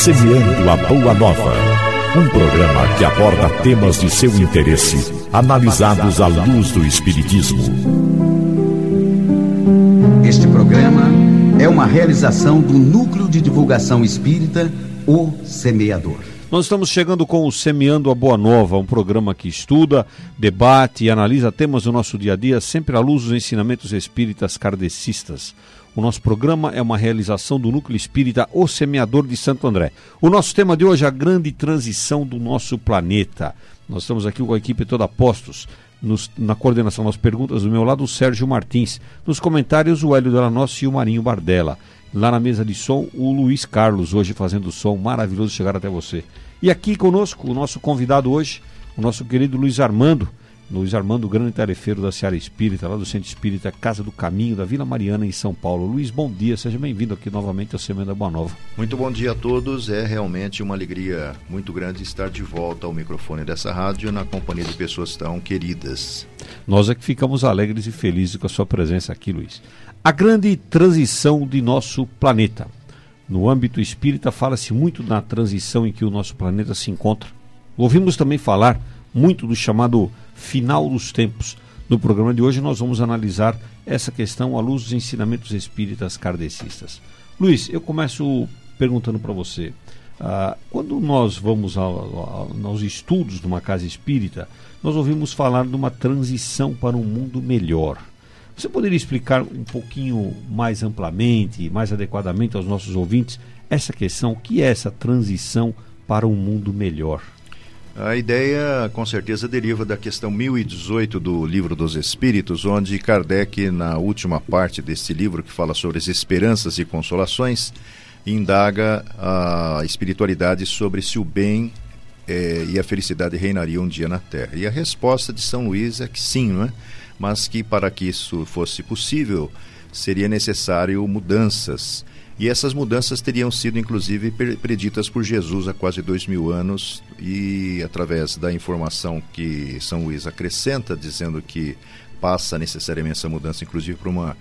Semeando a Boa Nova. Um programa que aborda temas de seu interesse, analisados à luz do Espiritismo. Este programa é uma realização do Núcleo de Divulgação Espírita, O Semeador. Nós estamos chegando com o Semeando a Boa Nova, um programa que estuda, debate e analisa temas do nosso dia a dia, sempre à luz dos ensinamentos espíritas kardecistas. O nosso programa é uma realização do Núcleo Espírita O Semeador de Santo André. O nosso tema de hoje é a grande transição do nosso planeta. Nós estamos aqui com a equipe toda postos. Nos, na coordenação das perguntas, do meu lado, o Sérgio Martins. Nos comentários, o Hélio Delanossi e o Marinho Bardella. Lá na mesa de som, o Luiz Carlos, hoje fazendo som maravilhoso chegar até você. E aqui conosco, o nosso convidado hoje, o nosso querido Luiz Armando, Luiz Armando, grande tarefeiro da Seara Espírita, lá do Centro Espírita Casa do Caminho, da Vila Mariana, em São Paulo. Luiz, bom dia, seja bem-vindo aqui novamente ao Semana Boa Nova. Muito bom dia a todos, é realmente uma alegria muito grande estar de volta ao microfone dessa rádio na companhia de pessoas tão queridas. Nós é que ficamos alegres e felizes com a sua presença aqui, Luiz. A grande transição de nosso planeta. No âmbito espírita, fala-se muito na transição em que o nosso planeta se encontra. Ouvimos também falar muito do chamado final dos tempos. No programa de hoje, nós vamos analisar essa questão à luz dos ensinamentos espíritas kardecistas. Luiz, eu começo perguntando para você. Uh, quando nós vamos ao, ao, aos estudos de uma casa espírita, nós ouvimos falar de uma transição para um mundo melhor. Você poderia explicar um pouquinho mais amplamente, mais adequadamente aos nossos ouvintes, essa questão, o que é essa transição para um mundo melhor? A ideia, com certeza, deriva da questão 1018 do Livro dos Espíritos, onde Kardec, na última parte desse livro, que fala sobre as esperanças e consolações, indaga a espiritualidade sobre se o bem eh, e a felicidade reinariam um dia na Terra. E a resposta de São Luís é que sim, não é? mas que para que isso fosse possível, seria necessário mudanças e essas mudanças teriam sido, inclusive, preditas por Jesus há quase dois mil anos, e através da informação que São Luís acrescenta, dizendo que passa necessariamente essa mudança, inclusive, para uma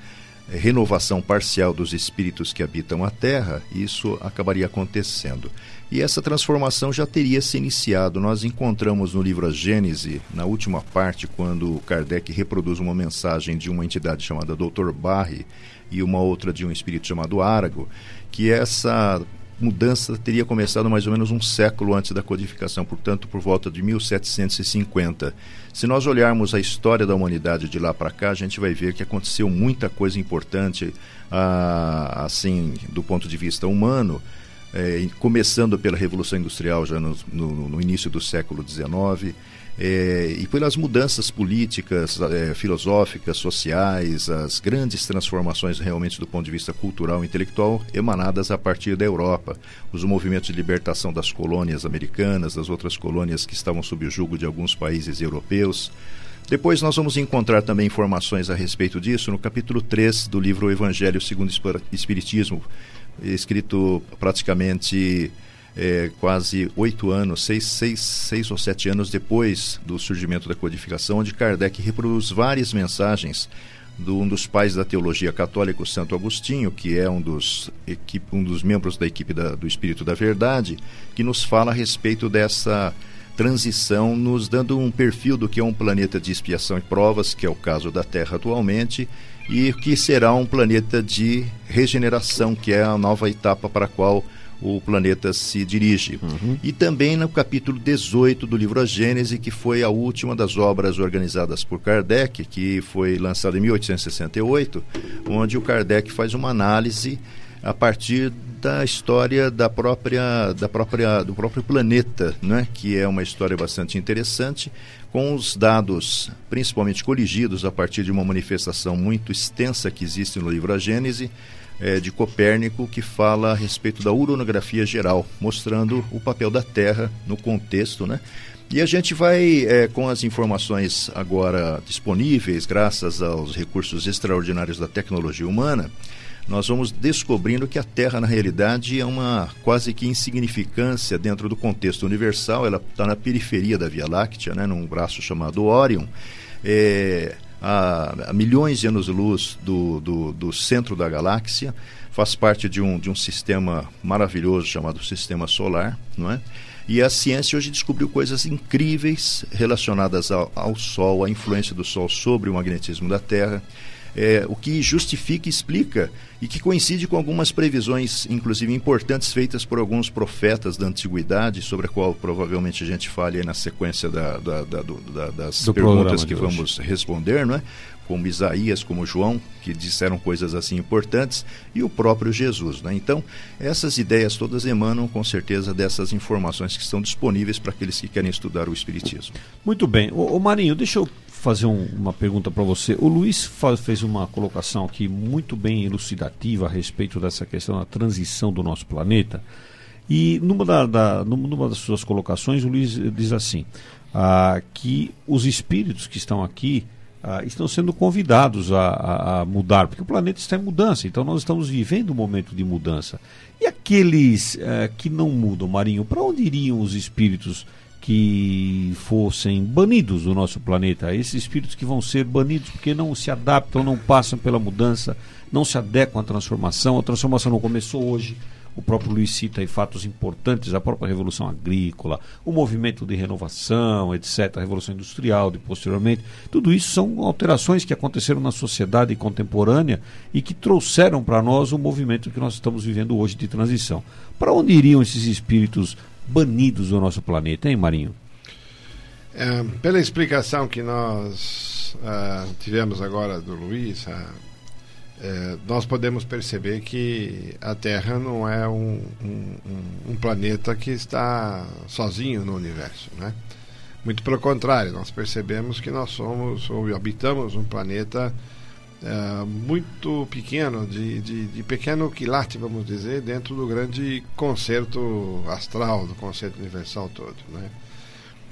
renovação parcial dos espíritos que habitam a Terra, isso acabaria acontecendo. E essa transformação já teria se iniciado. Nós encontramos no livro A Gênese, na última parte, quando Kardec reproduz uma mensagem de uma entidade chamada Dr. Barry, e uma outra de um espírito chamado Árago, que essa mudança teria começado mais ou menos um século antes da codificação, portanto, por volta de 1750. Se nós olharmos a história da humanidade de lá para cá, a gente vai ver que aconteceu muita coisa importante, ah, assim, do ponto de vista humano. É, começando pela Revolução Industrial já no, no, no início do século XIX, é, e pelas mudanças políticas, é, filosóficas, sociais, as grandes transformações realmente do ponto de vista cultural e intelectual emanadas a partir da Europa, os movimentos de libertação das colônias americanas, das outras colônias que estavam sob o jugo de alguns países europeus. Depois nós vamos encontrar também informações a respeito disso no capítulo 3 do livro Evangelho segundo o Espiritismo, escrito praticamente é, quase oito anos, seis, seis, seis ou sete anos depois do surgimento da codificação, onde Kardec reproduz várias mensagens de um dos pais da teologia católica, Santo Agostinho, que é um dos, equipe, um dos membros da equipe da, do Espírito da Verdade, que nos fala a respeito dessa transição, nos dando um perfil do que é um planeta de expiação e provas, que é o caso da Terra atualmente, e que será um planeta de regeneração, que é a nova etapa para a qual o planeta se dirige. Uhum. E também no capítulo 18 do livro A Gênese, que foi a última das obras organizadas por Kardec, que foi lançada em 1868, onde o Kardec faz uma análise a partir da história da própria, da própria, do próprio planeta, né? que é uma história bastante interessante, com os dados principalmente coligidos a partir de uma manifestação muito extensa que existe no livro A Gênese, é, de Copérnico que fala a respeito da uranografia geral, mostrando o papel da Terra no contexto, né? E a gente vai, é, com as informações agora disponíveis, graças aos recursos extraordinários da tecnologia humana, nós vamos descobrindo que a Terra, na realidade, é uma quase que insignificância dentro do contexto universal. Ela está na periferia da Via Láctea, né, num braço chamado Órion. É, a, a milhões de anos-luz do, do, do, centro da galáxia, faz parte de um, de um sistema maravilhoso chamado Sistema Solar, não é? E a ciência hoje descobriu coisas incríveis relacionadas ao, ao Sol, à influência do Sol sobre o magnetismo da Terra é, o que justifica e explica e que coincide com algumas previsões, inclusive importantes, feitas por alguns profetas da antiguidade, sobre a qual provavelmente a gente fale na sequência da, da, da, da das do perguntas que vamos responder, não é? como Isaías, como João, que disseram coisas assim importantes, e o próprio Jesus. Né? Então, essas ideias todas emanam com certeza dessas informações que estão disponíveis para aqueles que querem estudar o Espiritismo. Muito bem. O, Marinho, deixa eu fazer um, uma pergunta para você. O Luiz faz, fez uma colocação aqui muito bem elucidativa a respeito dessa questão da transição do nosso planeta. E numa, da, da, numa das suas colocações, o Luiz diz assim: ah, que os espíritos que estão aqui ah, estão sendo convidados a, a, a, mudar, porque o planeta está em mudança, então nós estamos vivendo um momento de mudança. E aqueles eh, que não mudam, Marinho, para onde iriam os espíritos? Que fossem banidos do nosso planeta, esses espíritos que vão ser banidos porque não se adaptam, não passam pela mudança, não se adequam à transformação. A transformação não começou hoje. O próprio Luiz cita aí fatos importantes, a própria Revolução Agrícola, o movimento de renovação, etc., a Revolução Industrial, de posteriormente. Tudo isso são alterações que aconteceram na sociedade contemporânea e que trouxeram para nós o movimento que nós estamos vivendo hoje de transição. Para onde iriam esses espíritos banidos do nosso planeta, hein, Marinho? É, pela explicação que nós uh, tivemos agora do Luiz, uh, é, nós podemos perceber que a Terra não é um, um, um, planeta que está sozinho no universo, né? Muito pelo contrário, nós percebemos que nós somos ou habitamos um planeta é, muito pequeno, de, de, de, pequeno quilate, vamos dizer, dentro do grande concerto astral, do concerto universal todo. Né?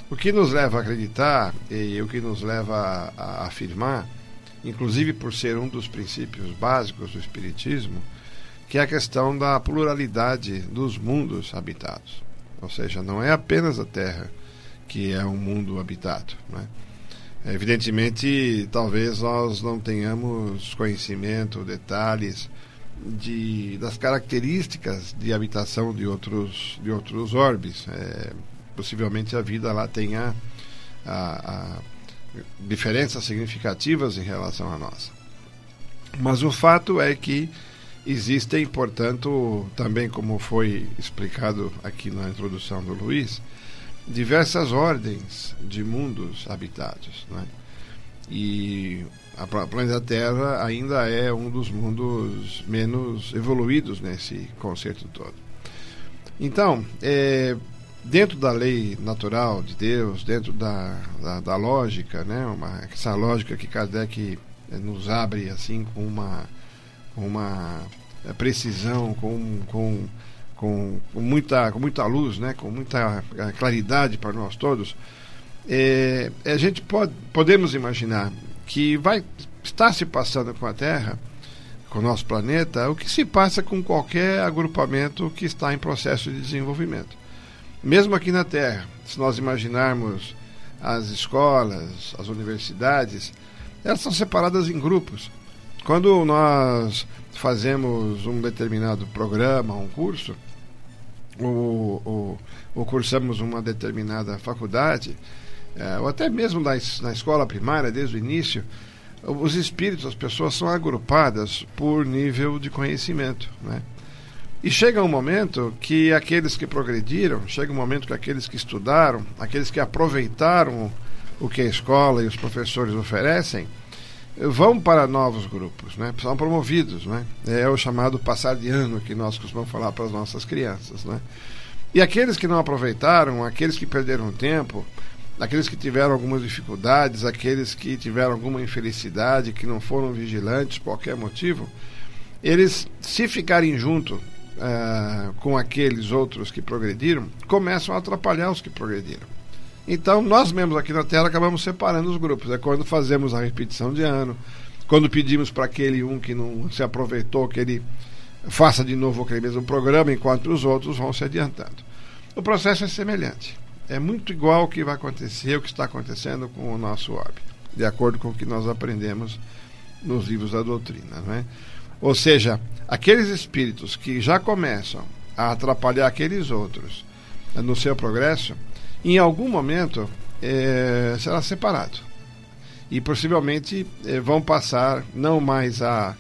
O que nos leva a acreditar e o que nos leva a, a afirmar, inclusive por ser um dos princípios básicos do Espiritismo, que é a questão da pluralidade dos mundos habitados. Ou seja, não é apenas a Terra que é um mundo habitado. Né? Evidentemente, talvez nós não tenhamos conhecimento, detalhes de, das características de habitação de outros, de outros orbes. É, possivelmente a vida lá tenha a, a diferenças significativas em relação à nossa. Mas o fato é que existem, portanto, também como foi explicado aqui na introdução do Luiz, diversas ordens de mundos habitados. Né? E a planeta Terra ainda é um dos mundos menos evoluídos nesse conceito todo. Então, é, dentro da lei natural de Deus, dentro da, da, da lógica, né, uma, essa lógica que Kardec nos abre assim com uma, uma precisão, com, com com, com, muita, com muita luz, né, com muita eh, claridade para nós todos, é, a gente pode, podemos imaginar que vai estar se passando com a Terra, com o nosso planeta, o que se passa com qualquer agrupamento que está em processo de desenvolvimento. Mesmo aqui na Terra, se nós imaginarmos as escolas, as universidades, elas são separadas em grupos. Quando nós fazemos um determinado programa, um curso, ou, ou, ou cursamos uma determinada faculdade, é, ou até mesmo na, na escola primária, desde o início, os espíritos, as pessoas são agrupadas por nível de conhecimento. Né? E chega um momento que aqueles que progrediram, chega um momento que aqueles que estudaram, aqueles que aproveitaram o que a escola e os professores oferecem, vão para novos grupos, né? são promovidos. Né? É o chamado passar de ano que nós costumamos falar para as nossas crianças. Né? E aqueles que não aproveitaram, aqueles que perderam tempo, aqueles que tiveram algumas dificuldades, aqueles que tiveram alguma infelicidade, que não foram vigilantes por qualquer motivo, eles, se ficarem junto uh, com aqueles outros que progrediram, começam a atrapalhar os que progrediram. Então, nós mesmos aqui na Terra acabamos separando os grupos. É quando fazemos a repetição de ano, quando pedimos para aquele um que não se aproveitou, que ele faça de novo aquele mesmo programa, enquanto os outros vão se adiantando. O processo é semelhante. É muito igual o que vai acontecer, o que está acontecendo com o nosso orbe. de acordo com o que nós aprendemos nos livros da doutrina. Né? Ou seja, aqueles espíritos que já começam a atrapalhar aqueles outros no seu progresso, em algum momento é, será separado. E possivelmente é, vão passar não mais a,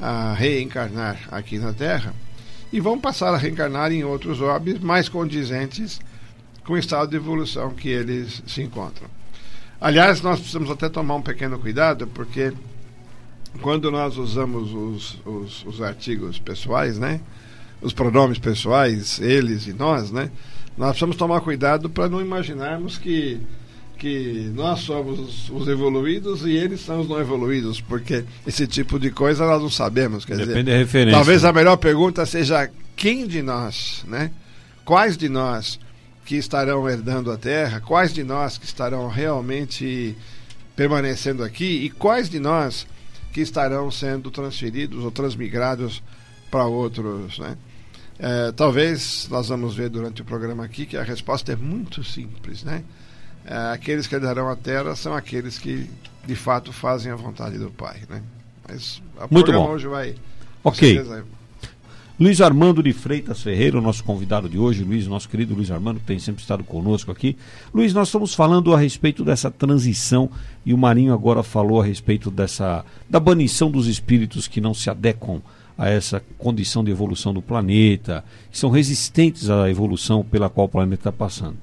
a reencarnar aqui na Terra, e vão passar a reencarnar em outros orbes mais condizentes com o estado de evolução que eles se encontram. Aliás, nós precisamos até tomar um pequeno cuidado, porque quando nós usamos os, os, os artigos pessoais, né? Os pronomes pessoais, eles e nós, né? Nós precisamos tomar cuidado para não imaginarmos que que nós somos os evoluídos e eles são os não evoluídos, porque esse tipo de coisa nós não sabemos. Quer Depende dizer, da referência. Talvez a melhor pergunta seja quem de nós, né? Quais de nós que estarão herdando a Terra, quais de nós que estarão realmente permanecendo aqui e quais de nós que estarão sendo transferidos ou transmigrados para outros, né? É, talvez nós vamos ver durante o programa aqui que a resposta é muito simples, né? É, aqueles que herdarão a terra são aqueles que de fato fazem a vontade do Pai, né? Mas o muito bom. hoje vai. Ok. Luiz Armando de Freitas Ferreira, o nosso convidado de hoje, Luiz, nosso querido Luiz Armando, que tem sempre estado conosco aqui. Luiz, nós estamos falando a respeito dessa transição e o Marinho agora falou a respeito dessa da banição dos espíritos que não se adequam a essa condição de evolução do planeta, que são resistentes à evolução pela qual o planeta está passando.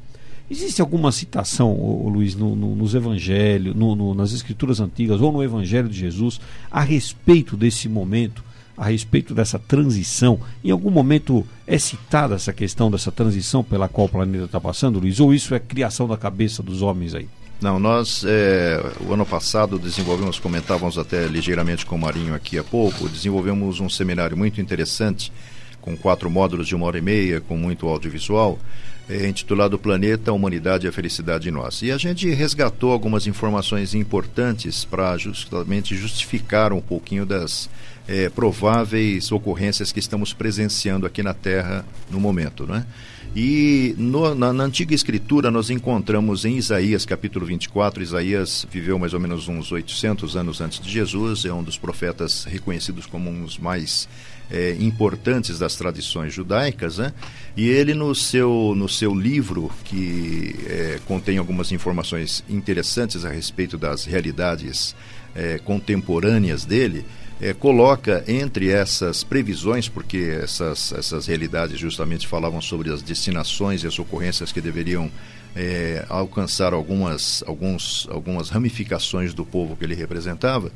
Existe alguma citação, Luiz, no, no, nos evangelhos, no, nas escrituras antigas ou no Evangelho de Jesus a respeito desse momento, a respeito dessa transição? Em algum momento é citada essa questão dessa transição pela qual o planeta está passando, Luiz? Ou isso é criação da cabeça dos homens aí? Não, nós, é, o ano passado, desenvolvemos, comentávamos até ligeiramente com o Marinho aqui há pouco, desenvolvemos um seminário muito interessante, com quatro módulos de uma hora e meia, com muito audiovisual, é, intitulado Planeta, Humanidade e a Felicidade de Nós. E a gente resgatou algumas informações importantes para justamente justificar um pouquinho das é, prováveis ocorrências que estamos presenciando aqui na Terra no momento, não é? E no, na, na, antiga escritura nós encontramos em Isaías capítulo 24, Isaías viveu mais ou menos uns 800 anos antes de Jesus, é um dos profetas reconhecidos como um dos mais é, importantes das tradições judaicas, né? E ele no seu no seu livro que é, contém algumas informações interessantes a respeito das realidades é, contemporâneas dele, é, coloca entre essas previsões, porque essas, essas realidades justamente falavam sobre as destinações e as ocorrências que deveriam é, alcançar algumas, alguns, algumas ramificações do povo que ele representava,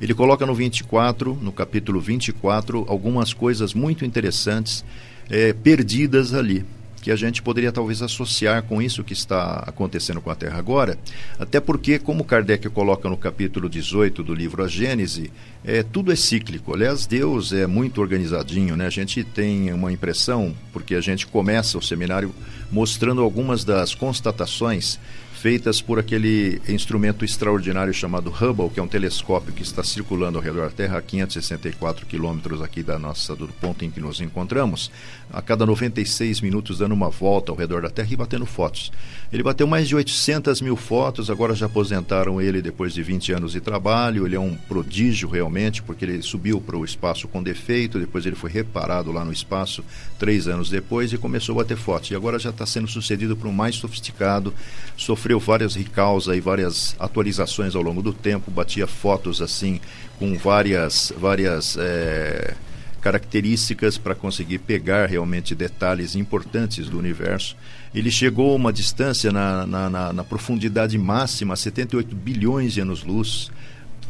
ele coloca no 24, no capítulo 24, algumas coisas muito interessantes é, perdidas ali que a gente poderia talvez associar com isso que está acontecendo com a Terra agora, até porque, como Kardec coloca no capítulo 18 do livro A Gênese, é, tudo é cíclico. Aliás, Deus é muito organizadinho, né? A gente tem uma impressão, porque a gente começa o seminário mostrando algumas das constatações feitas por aquele instrumento extraordinário chamado Hubble, que é um telescópio que está circulando ao redor da Terra a 564 quilômetros aqui da nossa do ponto em que nos encontramos, a cada 96 minutos dando uma volta ao redor da Terra e batendo fotos. Ele bateu mais de 800 mil fotos, agora já aposentaram ele depois de 20 anos de trabalho. Ele é um prodígio realmente, porque ele subiu para o espaço com defeito, depois ele foi reparado lá no espaço três anos depois e começou a bater fotos. E agora já está sendo sucedido por um mais sofisticado, sofreu várias recausas e várias atualizações ao longo do tempo, batia fotos assim com várias, várias é, características para conseguir pegar realmente detalhes importantes do universo. Ele chegou a uma distância na, na, na, na profundidade máxima, 78 bilhões de anos-luz,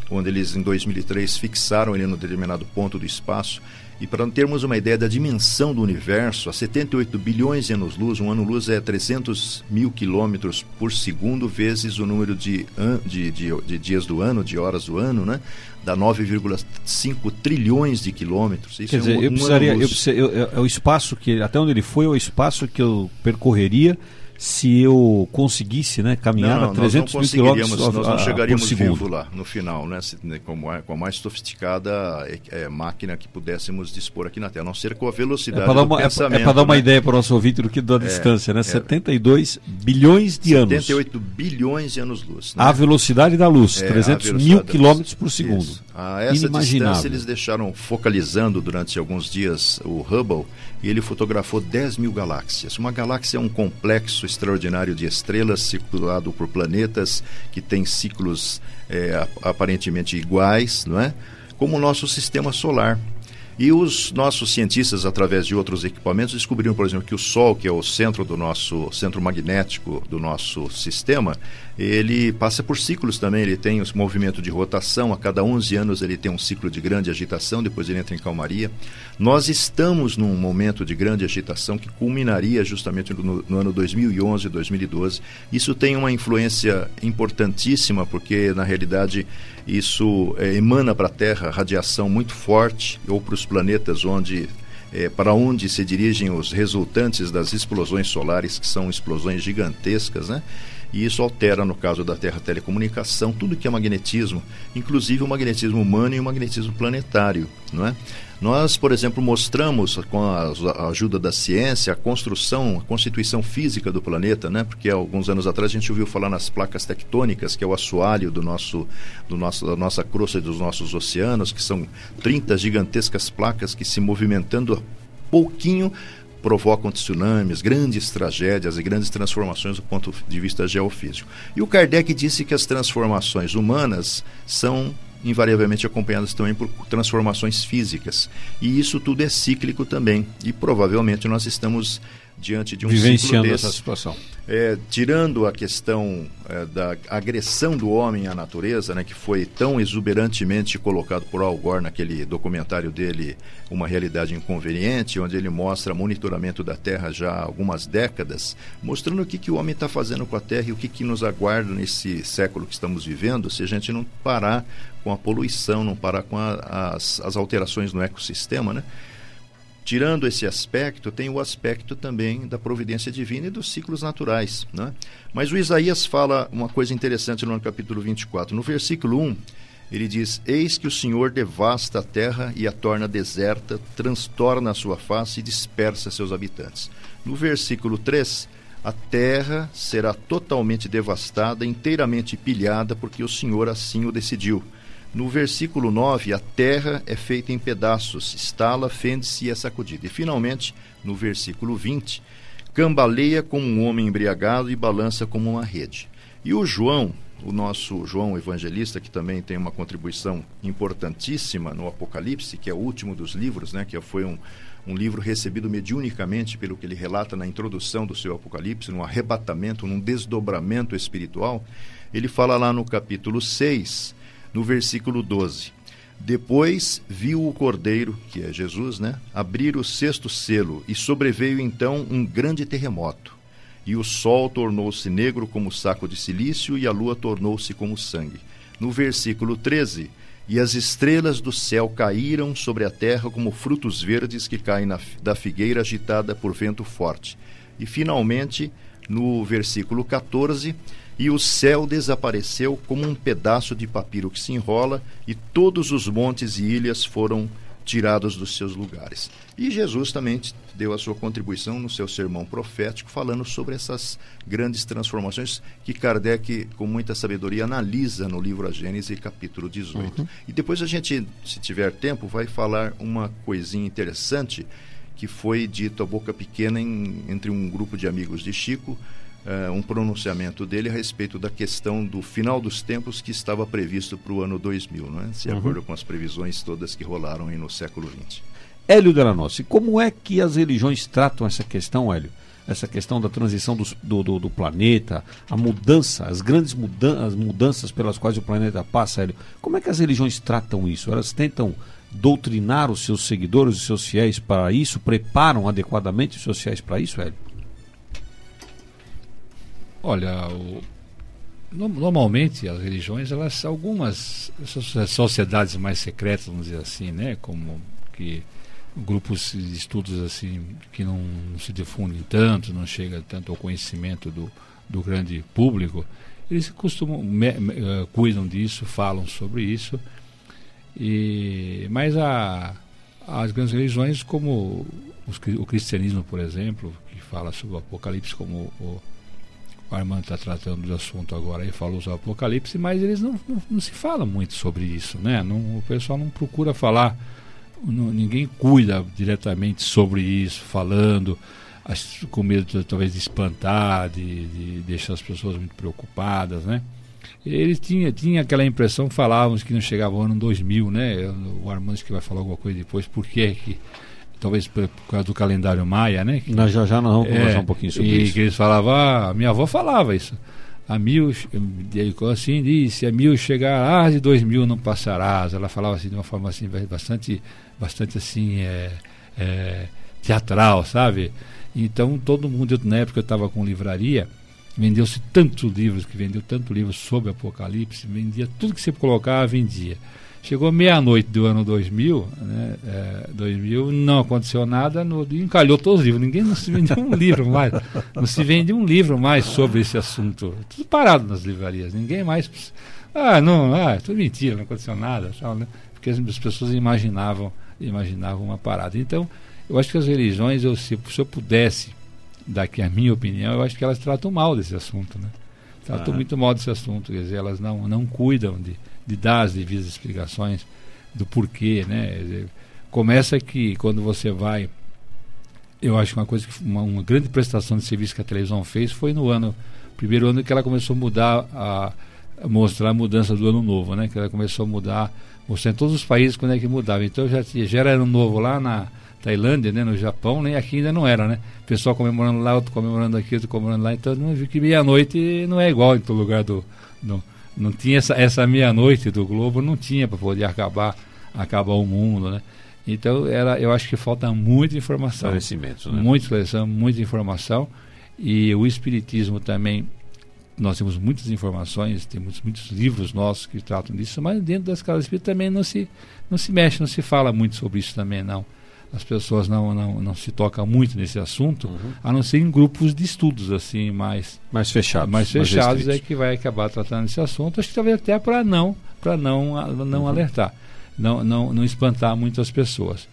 onde eles em 2003 fixaram ele num determinado ponto do espaço. E para termos uma ideia da dimensão do universo, a 78 bilhões de anos-luz, um ano-luz é 300 mil quilômetros por segundo, vezes o número de, de, de, de, dias do ano, de horas do ano, né? Dá 9,5 trilhões de quilômetros. Isso Quer é dizer, um, eu precisaria, eu eu, é o espaço que, até onde ele foi, é o espaço que eu percorreria se eu conseguisse né, caminhar não, a 300 nós mil quilômetros Nós não chegaríamos vivo lá, no final, né, se, né, com, a, com a mais sofisticada é, máquina que pudéssemos dispor aqui na Terra, a não ser com a velocidade é para dar uma, pensamento. É para dar uma né? ideia para o nosso ouvinte do que da distância, né? 72 bilhões de 78 anos. 78 bilhões de anos-luz. Né? A velocidade da luz, É, 300 a mil quilômetros por segundo. Isso. A essa distância eles deixaram focalizando durante alguns dias o Hubble e ele fotografou 10 mil galáxias. Uma galáxia é um complexo extraordinário de estrelas circulado por planetas que têm ciclos é, ap- aparentemente iguais, não é? Como o nosso sistema solar. E os nossos cientistas, através de outros equipamentos, descobriram, por exemplo, que o Sol, que é o centro do nosso centro magnético do nosso sistema, ele passa por ciclos também. Ele tem esse movimento de rotação. A cada 11 anos ele tem um ciclo de grande agitação. Depois ele entra em calmaria. Nós estamos num momento de grande agitação que culminaria justamente no, no ano 2011, 2012. Isso tem uma influência importantíssima porque na realidade isso eh, emana para a Terra radiação muito forte ou para os planetas onde eh, para onde se dirigem os resultantes das explosões solares que são explosões gigantescas, né? E isso altera, no caso da Terra, telecomunicação, tudo que é magnetismo, inclusive o magnetismo humano e o magnetismo planetário, não é? Nós, por exemplo, mostramos com a ajuda da ciência a construção, a constituição física do planeta, né? Porque alguns anos atrás a gente ouviu falar nas placas tectônicas, que é o assoalho do nosso, do nosso, da nossa crosta e dos nossos oceanos, que são 30 gigantescas placas que se movimentando pouquinho provocam tsunamis, grandes tragédias e grandes transformações do ponto de vista geofísico. E o Kardec disse que as transformações humanas são invariavelmente acompanhadas também por transformações físicas. E isso tudo é cíclico também. E provavelmente nós estamos diante de um Vivenciando essa situação. É, tirando a questão é, da agressão do homem à natureza, né, que foi tão exuberantemente colocado por Al Gore naquele documentário dele, Uma Realidade Inconveniente, onde ele mostra monitoramento da Terra já há algumas décadas, mostrando o que, que o homem está fazendo com a Terra e o que, que nos aguarda nesse século que estamos vivendo, se a gente não parar com a poluição, não parar com a, as, as alterações no ecossistema, né? Tirando esse aspecto, tem o aspecto também da providência divina e dos ciclos naturais. Né? Mas o Isaías fala uma coisa interessante no capítulo 24. No versículo 1, ele diz: Eis que o Senhor devasta a terra e a torna deserta, transtorna a sua face e dispersa seus habitantes. No versículo 3, a terra será totalmente devastada, inteiramente pilhada, porque o Senhor assim o decidiu. No versículo 9, a terra é feita em pedaços, estala, fende-se e é sacudida. E finalmente, no versículo 20, cambaleia como um homem embriagado e balança como uma rede. E o João, o nosso João evangelista, que também tem uma contribuição importantíssima no Apocalipse, que é o último dos livros, né, que foi um, um livro recebido mediunicamente pelo que ele relata na introdução do seu Apocalipse, num arrebatamento, num desdobramento espiritual, ele fala lá no capítulo 6, no versículo 12. Depois viu o cordeiro, que é Jesus, né, abrir o sexto selo, e sobreveio então um grande terremoto. E o sol tornou-se negro como saco de silício, e a lua tornou-se como sangue. No versículo 13, e as estrelas do céu caíram sobre a terra como frutos verdes que caem na, da figueira agitada por vento forte. E finalmente, no versículo 14, e o céu desapareceu como um pedaço de papiro que se enrola, e todos os montes e ilhas foram tirados dos seus lugares. E Jesus também deu a sua contribuição no seu sermão profético, falando sobre essas grandes transformações que Kardec, com muita sabedoria, analisa no livro A Gênese, capítulo 18. Uhum. E depois a gente, se tiver tempo, vai falar uma coisinha interessante que foi dito a boca pequena em, entre um grupo de amigos de Chico, Uh, um pronunciamento dele a respeito da questão do final dos tempos que estava previsto para o ano 2000, não é? de uhum. acordo com as previsões todas que rolaram aí no século XX. Hélio Delanossi, como é que as religiões tratam essa questão, Hélio? Essa questão da transição do, do, do planeta, a mudança, as grandes mudan as mudanças pelas quais o planeta passa, Hélio. Como é que as religiões tratam isso? Elas tentam doutrinar os seus seguidores, os seus fiéis para isso? Preparam adequadamente os seus fiéis para isso, Hélio? Olha, o, normalmente as religiões, elas algumas sociedades mais secretas, vamos dizer assim, né, como que grupos de estudos assim que não, não, se difundem tanto, não chega tanto ao conhecimento do, do grande público, eles costumam me, me, uh, cuidam disso, falam sobre isso. E mas a, as grandes religiões como os, o cristianismo, por exemplo, que fala sobre o Apocalipse como o, o Armando está tratando do assunto agora e falou sobre o Apocalipse, mas eles não, não, não se fala muito sobre isso, né? Não, o pessoal não procura falar, não, ninguém cuida diretamente sobre isso, falando, com medo talvez de espantar, de, de deixar as pessoas muito preocupadas, né? Eles tinham tinha aquela impressão, falávamos que não chegava o ano 2000, né? O Armando que vai falar alguma coisa depois, por que que talvez por, causa do calendário maia, né? Que, nós já já nós vamos é, conversar um pouquinho sobre e isso. que eles falavam, ah, minha avó falava isso. A mil, assim disse, a mil chegarás e dois mil não passarás. Ela falava assim de uma forma assim bastante, bastante assim é, é, teatral, sabe? Então todo mundo, na época eu estava com livraria, vendeu-se tantos livros, que vendeu tanto livro sobre Apocalipse, vendia tudo que você colocava, vendia. Chegou meia-noite do ano 2000, né, é, 2000, não aconteceu nada, no, encalhou todos os livros. Ninguém não se vendeu um livro mais. Não se vende um livro mais sobre esse assunto. Tudo parado nas livrarias. Ninguém mais. Ah, não, ah, tudo mentira, não aconteceu nada. Tal, né? Porque as, as pessoas imaginavam, imaginavam uma parada. Então, eu acho que as religiões, eu, se, se eu pudesse, daqui a minha opinião, eu acho que elas tratam mal desse assunto. Né? Tratam ah. muito mal desse assunto. Quer dizer, elas não, não cuidam de de dar as devidas explicações do porquê, né? Começa que quando você vai, eu acho que uma coisa uma, uma, grande prestação de serviço que a televisão fez foi no ano primeiro ano que ela começou a mudar a, a mostrar a mudança do ano novo, né? Que ela começou a mudar, mostrar em todos os países quando é que mudava. Então já já era ano novo lá na Tailândia, né, no Japão, nem né? aqui ainda não era, né? Pessoal comemorando lá, outro comemorando aqui, outro comemorando lá, então não viu que meia-noite não é igual em todo lugar do, do não tinha essa, essa meia-noite do Globo, não tinha para poder acabar, acabar o mundo, né? Então, era, eu acho que falta muita informação. Esclarecimento, né? Muita esclarecimento, muita informação. E o Espiritismo também, nós temos muitas informações, temos muitos livros nossos que tratam disso, mas dentro das casas espíritas também não se, não se mexe, não se fala muito sobre isso também, não as pessoas não, não, não se tocam muito nesse assunto, uhum. a não ser em grupos de estudos assim mais mais fechados, mais fechados mais é que vai acabar tratando esse assunto. Acho que talvez até para não para não não uhum. alertar, não, não não espantar muitas pessoas.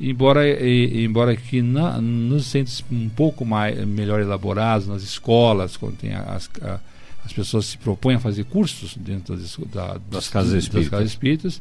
Embora e, embora que na, nos centros um pouco mais melhor elaborados, nas escolas, quando tem as, a, as pessoas se propõem a fazer cursos dentro das, da, das, das casas espíritas, das casas espíritas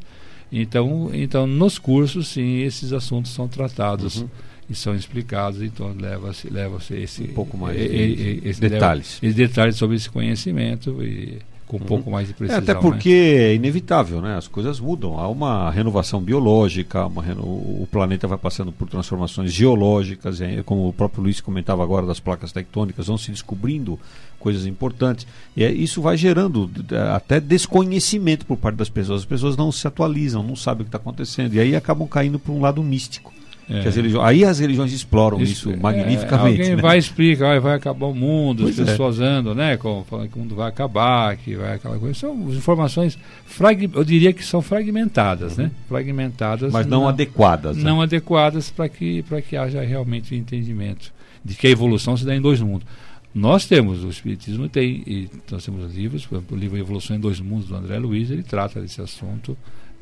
então, então nos cursos, sim, esses assuntos são tratados uhum. e são explicados. Então, leva-se leva esse um pouco mais de esse detalhes, leva, detalhes sobre esse conhecimento e com um pouco mais de precisão. É, até porque né? é inevitável, né? As coisas mudam. Há uma renovação biológica, uma reno... o planeta vai passando por transformações geológicas, como o próprio Luiz comentava agora das placas tectônicas, vão se descobrindo coisas importantes. E é, isso vai gerando é, até desconhecimento por parte das pessoas. As pessoas não se atualizam, não sabem o que está acontecendo. E aí acabam caindo para um lado místico. É. As religiões, aí as religiões exploram isso, isso é, magnificamente. alguém né? vai explicar, vai acabar o mundo, pois as é. pessoas andam, né? Com, falando que o mundo vai acabar, que vai aquela coisa. São informações, frag, eu diria que são fragmentadas, uhum. né? Fragmentadas. Mas não, não adequadas. Né? Não adequadas para que, que haja realmente o um entendimento de que a evolução se dá em dois mundos. Nós temos, o Espiritismo tem, e nós temos livros, por exemplo, o livro Evolução em Dois Mundos, do André Luiz, ele trata desse assunto,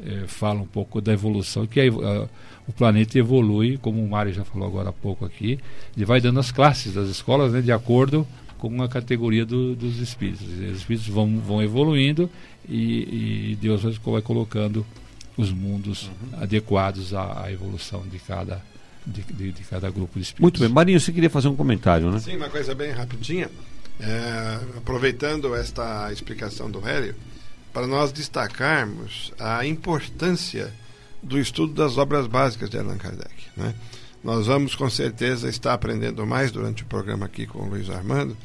é, fala um pouco da evolução, que a, a, o planeta evolui, como o Mário já falou agora há pouco aqui, ele vai dando as classes das escolas né, de acordo com a categoria do, dos espíritos. Os espíritos vão, vão evoluindo e, e Deus vai colocando os mundos uhum. adequados à, à evolução de cada de, de, de, cada grupo de espíritos. Muito bem. Marinho, você queria fazer um comentário, né? Sim, uma coisa bem rapidinha. É, aproveitando esta explicação do Hélio, para nós destacarmos a importância do estudo das obras básicas de Allan Kardec. Né? Nós vamos com certeza estar aprendendo mais durante o programa aqui com o Luiz Armando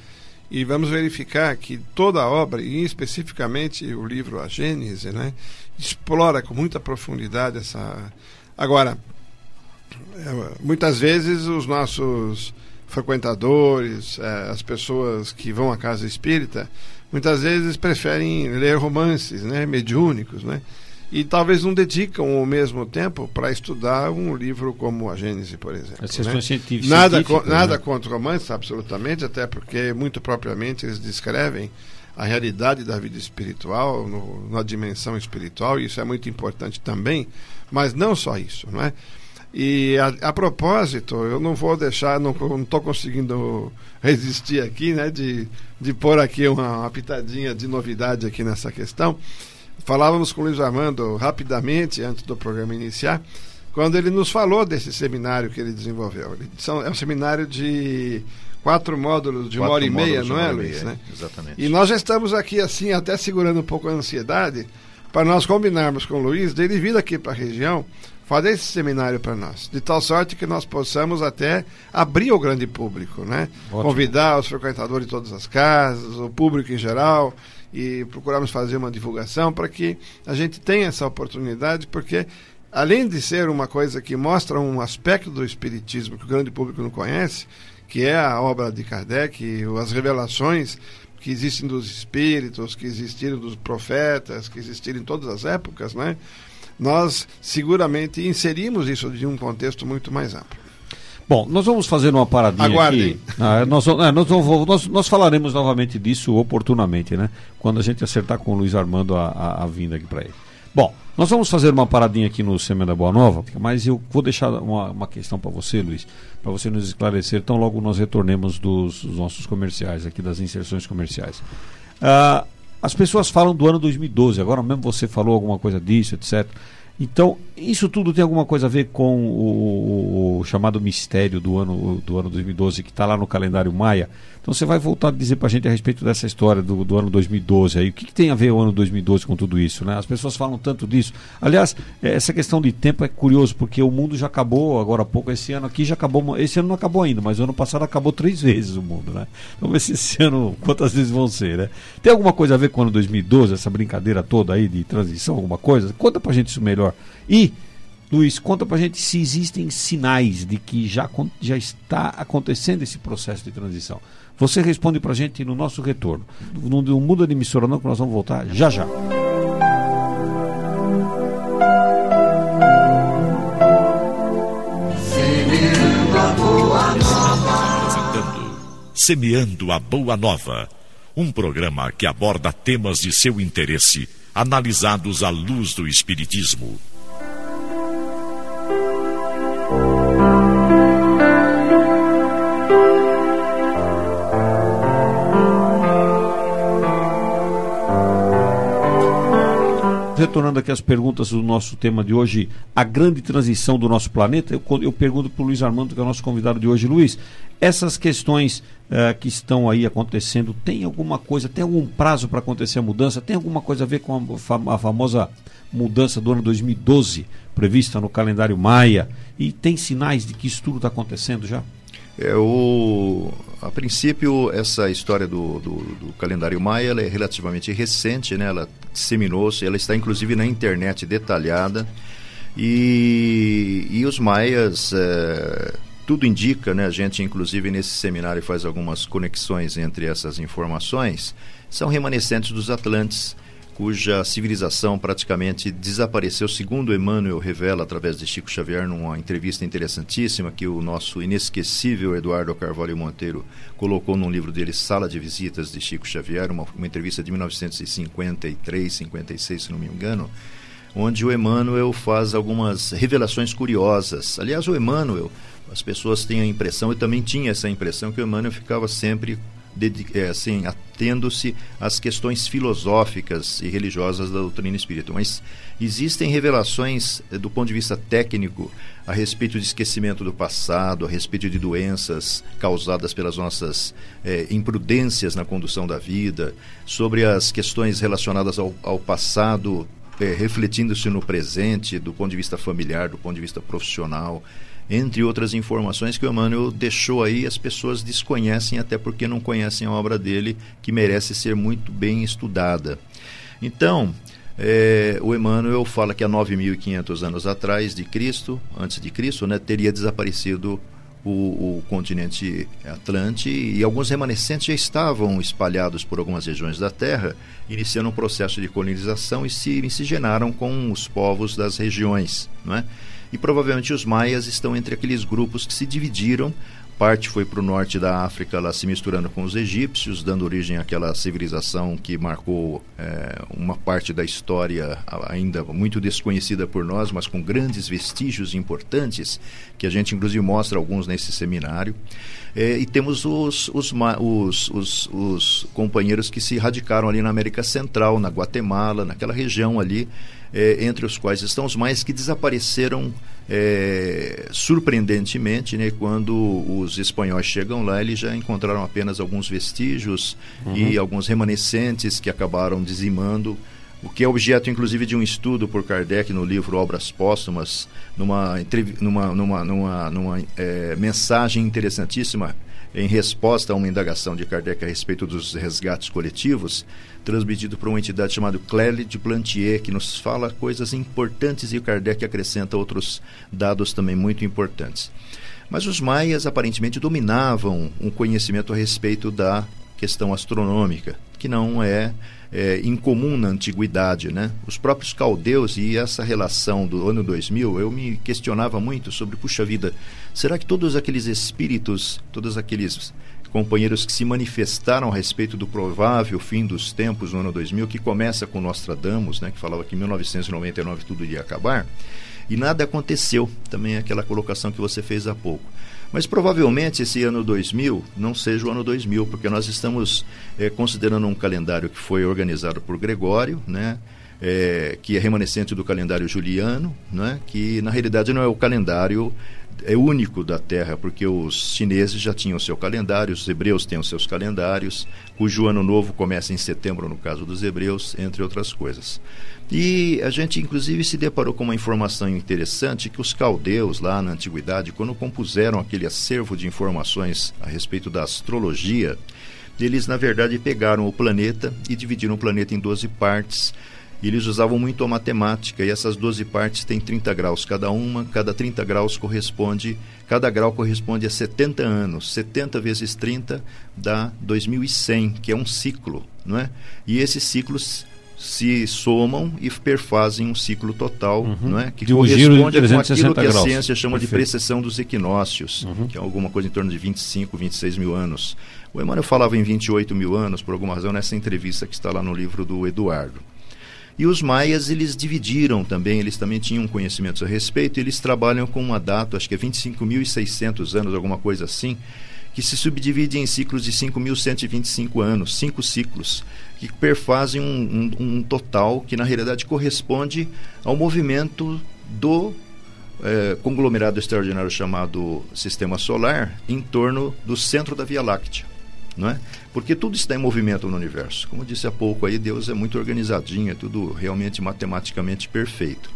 e vamos verificar que toda a obra, e especificamente o livro A Gênese, né, explora com muita profundidade essa. Agora, é, muitas vezes os nossos frequentadores, é, as pessoas que vão à casa espírita, muitas vezes preferem ler romances, né, mediúnicos, né? e talvez não dedicam o mesmo tempo para estudar um livro como a Gênese, por exemplo. As questões né? científicas. Nada, co nada né? contra romances, absolutamente, até porque muito propriamente eles descrevem a realidade da vida espiritual, no, na dimensão espiritual, e isso é muito importante também, mas não só isso, não é? E a, a propósito, eu não vou deixar, não estou conseguindo resistir aqui, né, de, de pôr aqui uma, uma pitadinha de novidade aqui nessa questão. Falávamos com o Luiz Armando rapidamente, antes do programa iniciar, quando ele nos falou desse seminário que ele desenvolveu. São, é um seminário de quatro módulos de quatro uma hora e meia, não é, Luiz? Né? Exatamente. E nós já estamos aqui, assim, até segurando um pouco a ansiedade, para nós combinarmos com o Luiz dele vir aqui para a região fazer esse seminário para nós, de tal sorte que nós possamos até abrir ao grande público, né? Ótimo. Convidar os frequentadores de todas as casas, o público em geral, e procurarmos fazer uma divulgação para que a gente tenha essa oportunidade, porque além de ser uma coisa que mostra um aspecto do espiritismo que o grande público não conhece, que é a obra de Kardec, as revelações que existem dos espíritos, que existiram dos profetas, que existiram em todas as épocas, né? Nós seguramente inserimos isso de um contexto muito mais amplo. Bom, nós vamos fazer uma paradinha Aguardem. aqui. Ah, nós, é, nós, nós, nós, falaremos novamente disso oportunamente, né? Quando a gente acertar com o Luiz Armando a, a, a vinda aqui para ele. Bom, nós vamos fazer uma paradinha aqui no Semana Boa Nova, mas eu vou deixar uma, uma questão para você, Luiz, para você nos esclarecer, tão logo nós retornemos dos, dos nossos comerciais, aqui das inserções comerciais. Ah, as pessoas falam do ano 2012, agora mesmo você falou alguma coisa disso, etc. Então, isso tudo tem alguma coisa a ver com o, o chamado mistério do ano, do ano 2012 que está lá no calendário Maia? Então você vai voltar a dizer para a gente a respeito dessa história do, do ano 2012 aí. O que, que, tem a ver o ano 2012 com tudo isso? Né? As pessoas falam tanto disso. Aliás, essa questão de tempo é curioso, porque o mundo já acabou agora há pouco. Esse ano aqui já acabou. Esse ano não acabou ainda, mas o ano passado acabou três vezes o mundo, né? Vamos ver se esse ano quantas vezes vão ser, né? Tem alguma coisa a ver com o ano 2012, essa brincadeira toda aí de transição, alguma coisa? Conta pra gente isso melhor. E Luiz, conta pra gente se existem sinais de que já, já está acontecendo esse processo de transição. Você responde para a gente no nosso retorno. Não, não muda de emissora não, que nós vamos voltar já já. Semeando a Boa Nova, um programa que aborda temas de seu interesse, analisados à luz do Espiritismo. Retornando aqui às perguntas do nosso tema de hoje, a grande transição do nosso planeta, eu, eu pergunto para o Luiz Armando, que é o nosso convidado de hoje. Luiz, essas questões uh, que estão aí acontecendo, tem alguma coisa, tem algum prazo para acontecer a mudança? Tem alguma coisa a ver com a, a famosa mudança do ano 2012, prevista no calendário Maia? E tem sinais de que isso tudo está acontecendo já? É, o, a princípio, essa história do, do, do calendário Maia é relativamente recente, né? ela disseminou-se, ela está inclusive na internet detalhada. E, e os maias, é, tudo indica, né? a gente inclusive nesse seminário faz algumas conexões entre essas informações, são remanescentes dos Atlantes cuja civilização praticamente desapareceu, segundo Emmanuel revela através de Chico Xavier numa entrevista interessantíssima que o nosso inesquecível Eduardo Carvalho Monteiro colocou num livro dele Sala de Visitas de Chico Xavier, uma, uma entrevista de 1953, 56, se não me engano, onde o Emmanuel faz algumas revelações curiosas. Aliás, o Emmanuel, as pessoas têm a impressão, eu também tinha essa impressão, que o Emmanuel ficava sempre é, assim, atendo-se às questões filosóficas e religiosas da doutrina espírita. Mas existem revelações eh, do ponto de vista técnico a respeito de esquecimento do passado, a respeito de doenças causadas pelas nossas é, imprudências na condução da vida, sobre as questões relacionadas ao, ao passado, é, refletindo-se no presente, do ponto de vista familiar, do ponto de vista profissional entre outras informações que o Emmanuel deixou aí, as pessoas desconhecem, até porque não conhecem a obra dele, que merece ser muito bem estudada. Então, é, o Emmanuel fala que há 9.500 anos atrás de Cristo, antes de Cristo, né, teria desaparecido o, o, continente Atlante e alguns remanescentes já estavam espalhados por algumas regiões da Terra, iniciando um processo de colonização e se miscigenaram com os povos das regiões. Não é? E provavelmente os maias estão entre aqueles grupos que se dividiram parte foi para o norte da África, lá se misturando com os egípcios, dando origem àquela civilização que marcou é, uma parte da história ainda muito desconhecida por nós, mas com grandes vestígios importantes, que a gente inclusive mostra alguns nesse seminário. É, e temos os, os, os, os, os companheiros que se radicaram ali na América Central, na Guatemala, naquela região ali, é, entre os quais estão os mais que desapareceram é, surpreendentemente, né, quando os espanhóis chegam lá, eles já encontraram apenas alguns vestígios uhum. e alguns remanescentes que acabaram dizimando, o que é objeto inclusive de um estudo por Kardec no livro Obras Póstumas, numa, numa, numa, numa, numa é, mensagem interessantíssima em resposta a uma indagação de Kardec a respeito dos resgates coletivos, transmitido por uma entidade chamada Clélie de Plantier, que nos fala coisas importantes e Kardec acrescenta outros dados também muito importantes. Mas os maias aparentemente dominavam um conhecimento a respeito da questão astronômica, que não é é, incomum na antiguidade, né? Os próprios caldeus e essa relação do ano 2000, eu me questionava muito sobre, puxa vida, será que todos aqueles espíritos, todos aqueles companheiros que se manifestaram a respeito do provável fim dos tempos no ano 2000, que começa com Nostradamus, né, que falava que em 1999 tudo ia acabar, e nada aconteceu, também aquela colocação que você fez há pouco. Mas provavelmente esse ano 2000 não seja o ano 2000, porque nós estamos é, considerando um calendário que foi organizado por Gregório, né? É, que é remanescente do calendário juliano, né? que na realidade não é o calendário é único da Terra, porque os chineses já tinham seu calendário, os hebreus têm os seus calendários, cujo ano novo começa em setembro, no caso dos hebreus, entre outras coisas. E a gente, inclusive, se deparou com uma informação interessante que os caldeus, lá na antiguidade, quando compuseram aquele acervo de informações a respeito da astrologia, eles, na verdade, pegaram o planeta e dividiram o planeta em 12 partes. E eles usavam muito a matemática, e essas 12 partes têm 30 graus cada uma, cada 30 graus corresponde, cada grau corresponde a 70 anos. 70 vezes 30 dá 2100, que é um ciclo, não é? E esses ciclos se somam e perfazem um ciclo total, uhum. não é? que de um corresponde com aquilo que a graus. ciência chama Perfeito. de precessão dos equinócios, uhum. que é alguma coisa em torno de 25, 26 mil anos. O Emmanuel falava em 28 mil anos, por alguma razão, nessa entrevista que está lá no livro do Eduardo. E os maias, eles dividiram também, eles também tinham conhecimentos a respeito, eles trabalham com uma data, acho que é 25.600 anos, alguma coisa assim, que se subdivide em ciclos de 5.125 anos, cinco ciclos que perfazem um, um, um total que na realidade corresponde ao movimento do é, conglomerado extraordinário chamado Sistema Solar em torno do centro da Via Láctea. Não é? Porque tudo está em movimento no universo. Como disse há pouco aí, Deus é muito organizadinho, é tudo realmente matematicamente perfeito.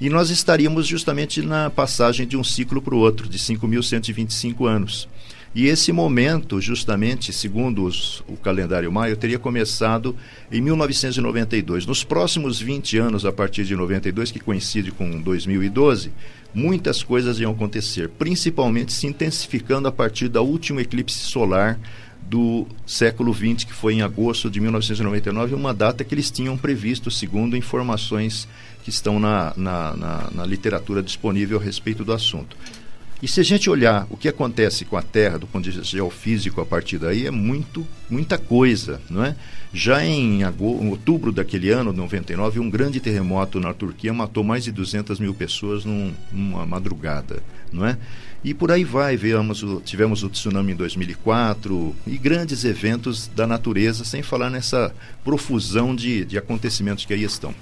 E nós estaríamos justamente na passagem de um ciclo para o outro, de 5.125 anos. E esse momento, justamente, segundo os, o calendário maio, teria começado em 1992. Nos próximos 20 anos, a partir de 92, que coincide com 2012, muitas coisas iam acontecer, principalmente se intensificando a partir da última eclipse solar do século XX, que foi em agosto de 1999, uma data que eles tinham previsto, segundo informações que estão na, na, na, na literatura disponível a respeito do assunto. E se a gente olhar o que acontece com a Terra do ponto de vista geofísico a partir daí, é muito, muita coisa, não é? Já em, agosto, em outubro daquele ano, 99, um grande terremoto na Turquia matou mais de 200 mil pessoas num, numa madrugada, não é? E por aí vai, vemos o, tivemos o tsunami em 2004 e grandes eventos da natureza, sem falar nessa profusão de, de acontecimentos que aí estão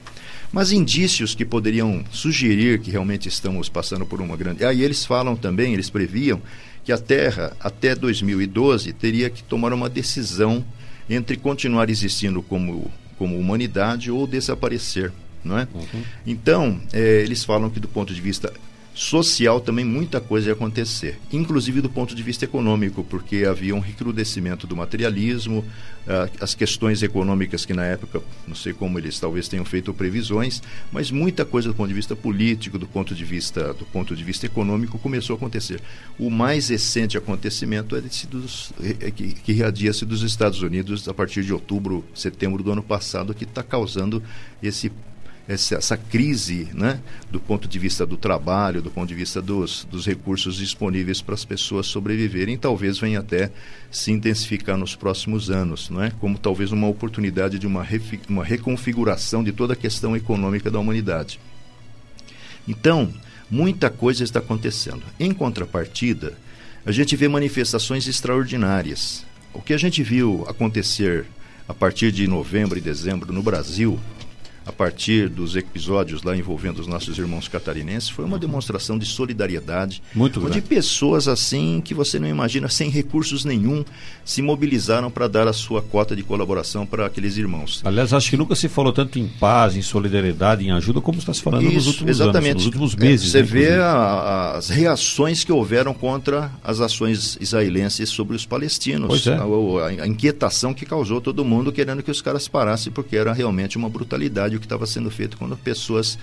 mas indícios que poderiam sugerir que realmente estamos passando por uma grande. Aí ah, eles falam também, eles previam que a Terra até 2012 teria que tomar uma decisão entre continuar existindo como como humanidade ou desaparecer, não é? Uhum. Então é, eles falam que do ponto de vista social também muita coisa ia acontecer, inclusive do ponto de vista econômico, porque havia um recrudescimento do materialismo, uh, as questões econômicas que na época, não sei como eles talvez tenham feito previsões, mas muita coisa do ponto de vista político, do ponto de vista do ponto de vista econômico começou a acontecer. O mais recente acontecimento é, dos, é que, que irradia-se dos Estados Unidos a partir de outubro, setembro do ano passado, que está causando esse essa, crise né, do ponto de vista do trabalho, do ponto de vista dos, dos recursos disponíveis para as pessoas sobreviverem, talvez venha até se intensificar nos próximos anos, não é? como talvez uma oportunidade de uma, uma reconfiguração de toda a questão econômica da humanidade. Então, muita coisa está acontecendo. Em contrapartida, a gente vê manifestações extraordinárias. O que a gente viu acontecer a partir de novembro e dezembro no Brasil a partir dos episódios lá envolvendo os nossos irmãos catarinenses, foi uma demonstração de solidariedade. Muito onde grande. pessoas assim, que você não imagina, sem recursos nenhum, se mobilizaram para dar a sua cota de colaboração para aqueles irmãos. Aliás, acho que nunca se falou tanto em paz, em solidariedade, em ajuda, como está se falando Isso, nos últimos exatamente. anos, nos últimos meses. É, você né, vê a, as reações que houveram contra as ações israelenses sobre os palestinos. Pois é. a, a, a inquietação que causou todo mundo querendo que os caras parassem, porque era realmente uma brutalidade que estava sendo feito quando pessoas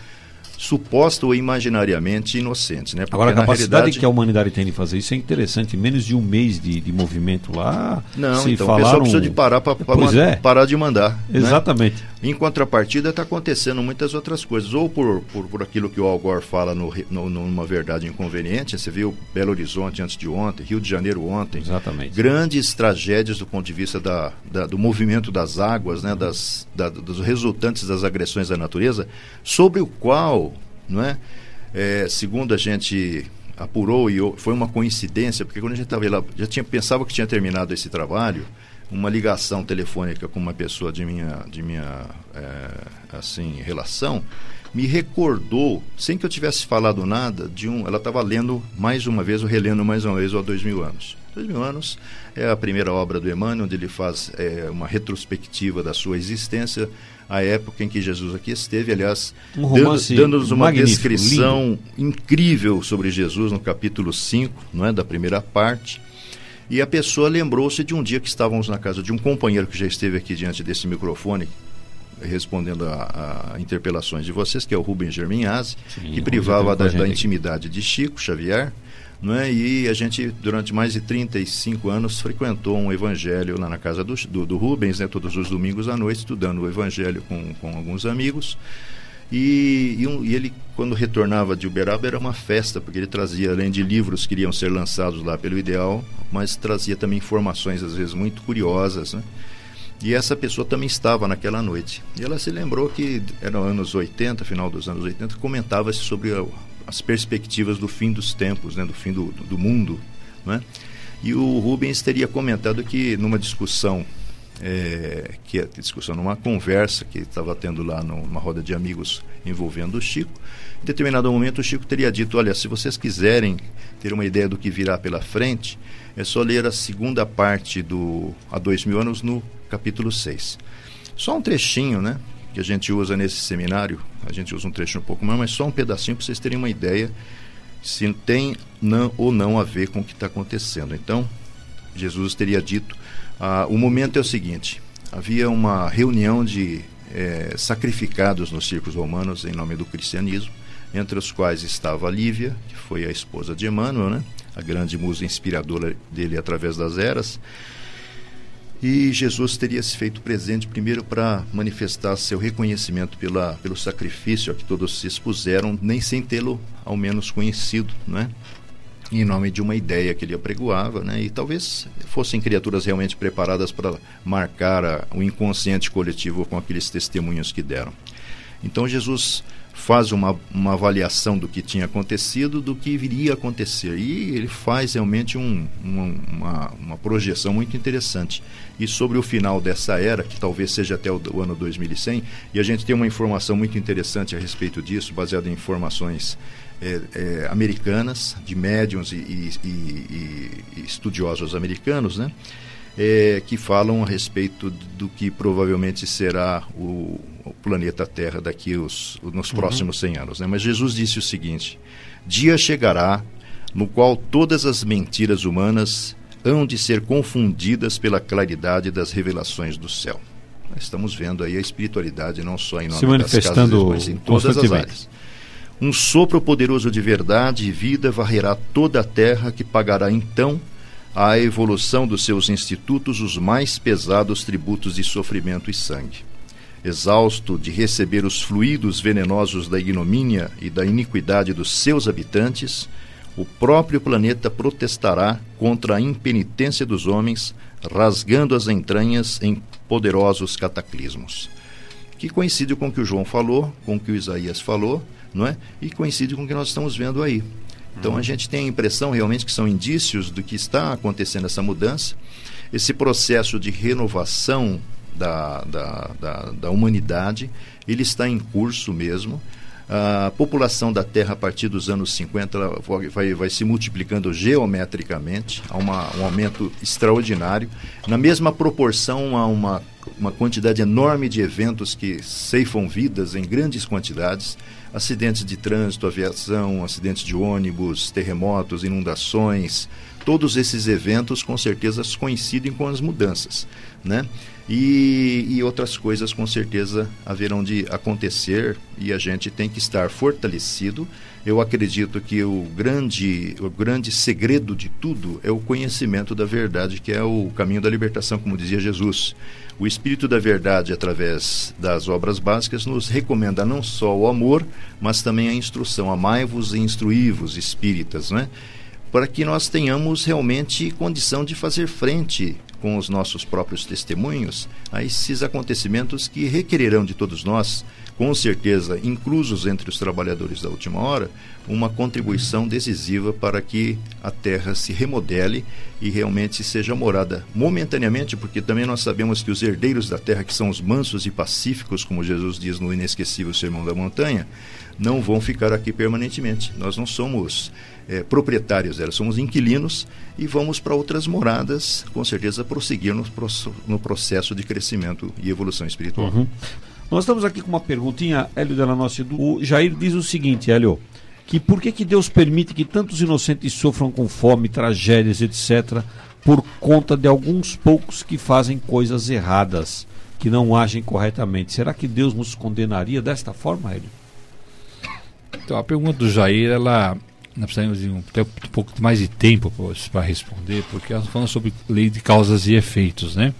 suposta ou imaginariamente inocentes. Né? Porque Agora, a capacidade realidade... que a humanidade tem de fazer isso é interessante. Menos de um mês de, de movimento lá, não, então falaram... o pessoal precisa de parar para é. parar de mandar. Né? Exatamente. Né? Em contrapartida, está acontecendo muitas outras coisas. Ou por, por, por aquilo que o Al Gore fala no, no, numa verdade inconveniente. Você viu Belo Horizonte antes de ontem, Rio de Janeiro ontem. Exatamente. Grandes tragédias do ponto de vista da, da do movimento das águas, né? das, da, dos resultantes das agressões da natureza, sobre o qual não é? é segundo a gente apurou e foi uma coincidência, porque quando a gente estava lá, já tinha pensava que tinha terminado esse trabalho, uma ligação telefônica com uma pessoa de minha, de minha é, assim, relação, me recordou, sem que eu tivesse falado nada, de um. Ela estava lendo mais uma vez, ou relendo mais uma vez, Há Dois Mil Anos. Dois Mil Anos é a primeira obra do Emmanuel, onde ele faz é, uma retrospectiva da sua existência, a época em que Jesus aqui esteve, aliás, um dando-nos uma descrição lindo. incrível sobre Jesus no capítulo 5, não é, da primeira parte. E a pessoa lembrou-se de um dia que estávamos na casa de um companheiro que já esteve aqui diante desse microfone, respondendo a, a interpelações de vocês, que é o Rubens Germinhazzi, que privava da, da intimidade de Chico Xavier, é? E a gente, durante mais de 35 anos, frequentou um evangelho lá na casa do, do, do Rubens, né? todos os domingos à noite, estudando o evangelho com, com alguns amigos. E, e, um, e, ele, quando retornava de Uberaba, era uma festa, porque ele trazia, além de livros que iriam ser lançados lá pelo Ideal, mas trazia também informações, às vezes, muito curiosas. Né? E essa pessoa também estava naquela noite. E ela se lembrou que eram anos 80, final dos anos 80, comentava-se sobre as perspectivas do fim dos tempos, né, do fim do, do mundo. Né? E o Rubens teria comentado que numa discussão, é, que é discussão, numa conversa que estava tendo lá numa roda de amigos envolvendo o Chico, em determinado momento o Chico teria dito: Olha, se vocês quiserem ter uma ideia do que virá pela frente, é só ler a segunda parte do Há Dois Mil Anos no capítulo 6. Só um trechinho, né? Que a gente usa nesse seminário, a gente usa um trecho um pouco mais, mas só um pedacinho para vocês terem uma ideia se tem não, ou não a ver com o que está acontecendo. Então, Jesus teria dito: ah, o momento é o seguinte: havia uma reunião de é, sacrificados nos círculos romanos em nome do cristianismo, entre os quais estava Lívia, que foi a esposa de Emmanuel, né? a grande musa inspiradora dele através das eras. E Jesus teria se feito presente primeiro para manifestar seu reconhecimento pela, pelo sacrifício a que todos se expuseram, nem sem tê-lo ao menos conhecido, né? em nome de uma ideia que ele apregoava, né? e talvez fossem criaturas realmente preparadas para marcar a, o inconsciente coletivo com aqueles testemunhos que deram. Então Jesus faz uma, uma avaliação do que tinha acontecido, do que viria a acontecer. E ele faz realmente um, uma, uma, projeção muito interessante. E sobre o final dessa era, que talvez seja até o, o, ano 2100, e a gente tem uma informação muito interessante a respeito disso, baseada em informações é, é, americanas, de médiums e, e, e, e estudiosos americanos, né? É, que falam a respeito do que provavelmente será o, o planeta Terra daqui os, nos uhum. próximos 100 anos. Né? Mas Jesus disse o seguinte: Dia chegará no qual todas as mentiras humanas hão de ser confundidas pela claridade das revelações do céu. Nós estamos vendo aí a espiritualidade não só em nome Se manifestando das casas, mas em todas as áreas. Um sopro poderoso de verdade e vida varrerá toda a terra, que pagará então à evolução dos seus institutos os mais pesados tributos de sofrimento e sangue. Exausto de receber os fluidos venenosos da ignomínia e da iniquidade dos seus habitantes, o próprio planeta protestará contra a impenitência dos homens, rasgando as entranhas em poderosos cataclismos. Que coincide com o que o João falou, com o que o Isaías falou, não é? E coincide com o que nós estamos vendo aí. Então a gente tem a impressão realmente que são indícios do que está acontecendo essa mudança, esse processo de renovação da, da, da, da humanidade, ele está em curso mesmo. A população da Terra, a partir dos anos 50, vai, vai se multiplicando geometricamente, há uma, um aumento extraordinário. Na mesma proporção, há uma, uma quantidade enorme de eventos que ceifam vidas em grandes quantidades acidentes de trânsito, aviação, acidentes de ônibus, terremotos, inundações, todos esses eventos com certeza coincidem com as mudanças, né? E, e, outras coisas com certeza haverão de acontecer e a gente tem que estar fortalecido. Eu acredito que o grande, o grande segredo de tudo é o conhecimento da verdade, que é o caminho da libertação, como dizia Jesus. O Espírito da Verdade, através das obras básicas, nos recomenda não só o amor, mas também a instrução. Amai-vos e instruí-vos, espíritas, né? para que nós tenhamos realmente condição de fazer frente com os nossos próprios testemunhos a esses acontecimentos que requererão de todos nós, com certeza inclusos entre os trabalhadores da última hora, uma contribuição decisiva para que a terra se remodele e realmente seja morada momentaneamente, porque também nós sabemos que os herdeiros da terra, que são os mansos e pacíficos, como Jesus diz no inesquecível Sermão da Montanha, não vão ficar aqui permanentemente. Nós não somos é, proprietários dela, somos inquilinos e vamos para outras moradas, com certeza prosseguir no, no processo de crescimento e evolução espiritual. Uhum. Nós estamos aqui com uma perguntinha, Hélio Nossa. O Jair diz o seguinte, Hélio, que por que, que Deus permite que tantos inocentes sofram com fome, tragédias, etc., por conta de alguns poucos que fazem coisas erradas, que não agem corretamente? Será que Deus nos condenaria desta forma, Hélio? Então, a pergunta do Jair, ela nós precisamos de um, um pouco mais de tempo para responder, porque nós falamos sobre lei de causas e efeitos, né?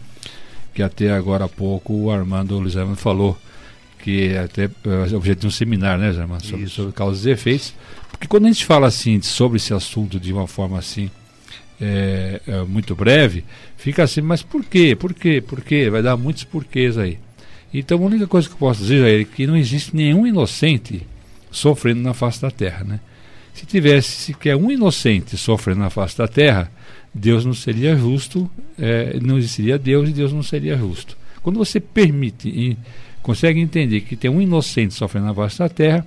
Que até agora há pouco o Armando Luizano falou, que é até é objeto de um seminário, né, Armando? Sobre, sobre causas e efeitos. Porque quando a gente fala assim sobre esse assunto de uma forma assim é, é, muito breve, fica assim, mas por quê? Por quê? Por quê? Vai dar muitos porquês aí. Então a única coisa que eu posso dizer é que não existe nenhum inocente sofrendo na face da terra, né? Se tivesse sequer um inocente sofrendo na face da terra, Deus não seria justo, é, não existiria Deus e Deus não seria justo. Quando você permite e consegue entender que tem um inocente sofrendo na face da terra,